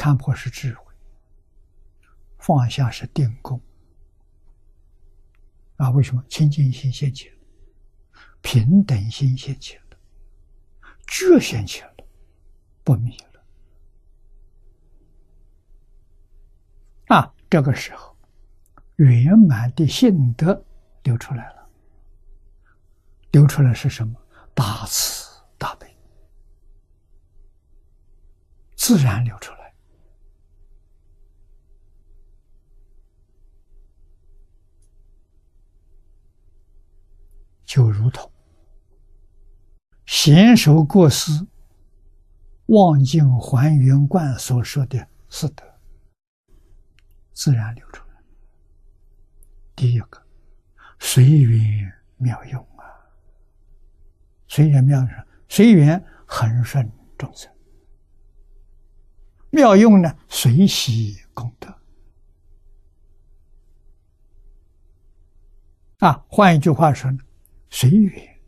看破是智慧，放下是定功。啊，为什么清净心现起了，平等心现起了，觉现起了，不迷了。啊，这个时候，圆满的性德流出来了。流出来是什么？大慈大悲，自然流出来，就如同贤首过失、望境还原观所说的四德，自然流出来。第一个，随缘妙用啊。随缘妙用，随缘恒顺众生；妙用呢，随喜功德。啊，换一句话说呢，随缘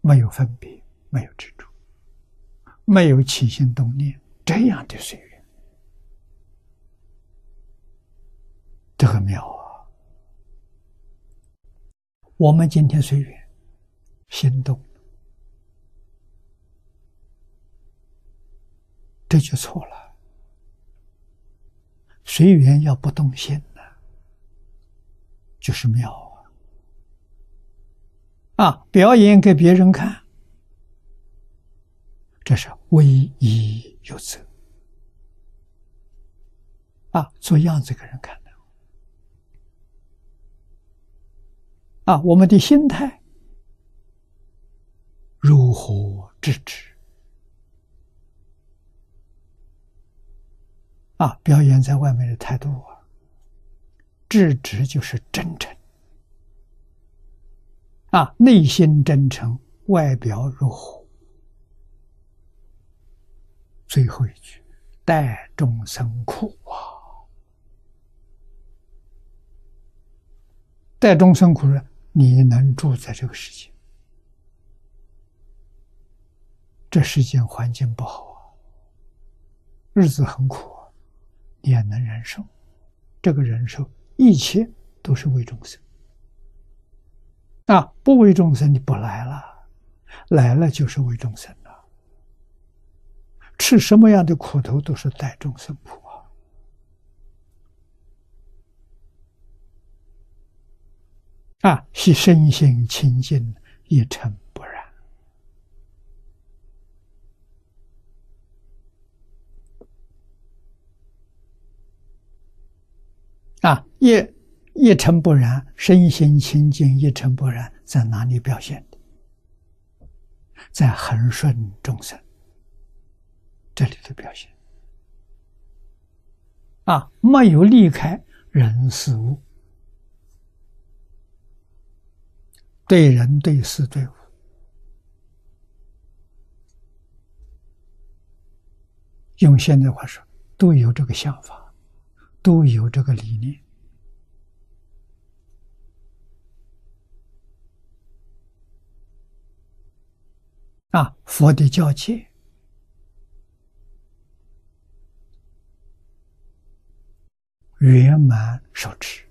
没有分别，没有执着，没有起心动念，这样的随缘，这个妙啊！我们今天随缘心动，这就错了。随缘要不动心，就是妙啊！啊，表演给别人看，这是唯一有责啊，做样子给人看的。啊，我们的心态如何制止？啊，表演在外面的态度啊，制止就是真诚。啊，内心真诚，外表如何？最后一句，待众生苦啊，待众生苦人。你能住在这个世界，这世间环境不好啊，日子很苦啊，你也能忍受。这个忍受，一切都是为众生啊，不为众生你不来了，来了就是为众生了。吃什么样的苦头都是带众生苦。啊，啊是身心清净，一尘啊，一一尘不染，身心清净，一尘不染，在哪里表现的？在恒顺众生这里的表现。啊，没有离开人事物。对人、对事、对物，用现在话说，都有这个想法，都有这个理念。啊，佛的教诫圆满受持。